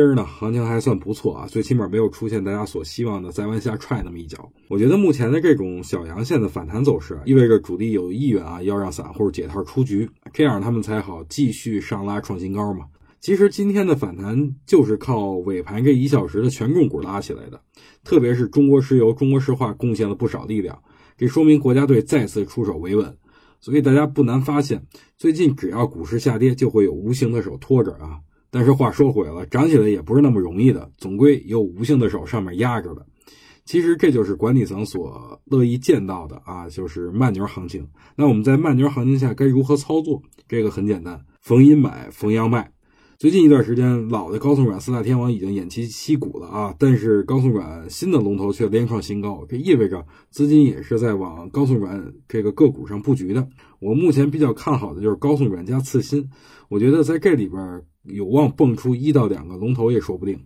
今儿呢，行情还算不错啊，最起码没有出现大家所希望的再往下踹那么一脚。我觉得目前的这种小阳线的反弹走势，意味着主力有意愿啊，要让散户解套出局，这样他们才好继续上拉创新高嘛。其实今天的反弹就是靠尾盘这一小时的权重股拉起来的，特别是中国石油、中国石化贡献了不少力量，这说明国家队再次出手维稳。所以大家不难发现，最近只要股市下跌，就会有无形的手拖着啊。但是话说回来了，涨起来也不是那么容易的，总归有无形的手上面压着的。其实这就是管理层所乐意见到的啊，就是慢牛行情。那我们在慢牛行情下该如何操作？这个很简单，逢阴买，逢阳卖。最近一段时间，老的高送转四大天王已经偃旗息鼓了啊，但是高送转新的龙头却连创新高，这意味着资金也是在往高送转这个个股上布局的。我目前比较看好的就是高送转加次新，我觉得在这里边有望蹦出一到两个龙头也说不定。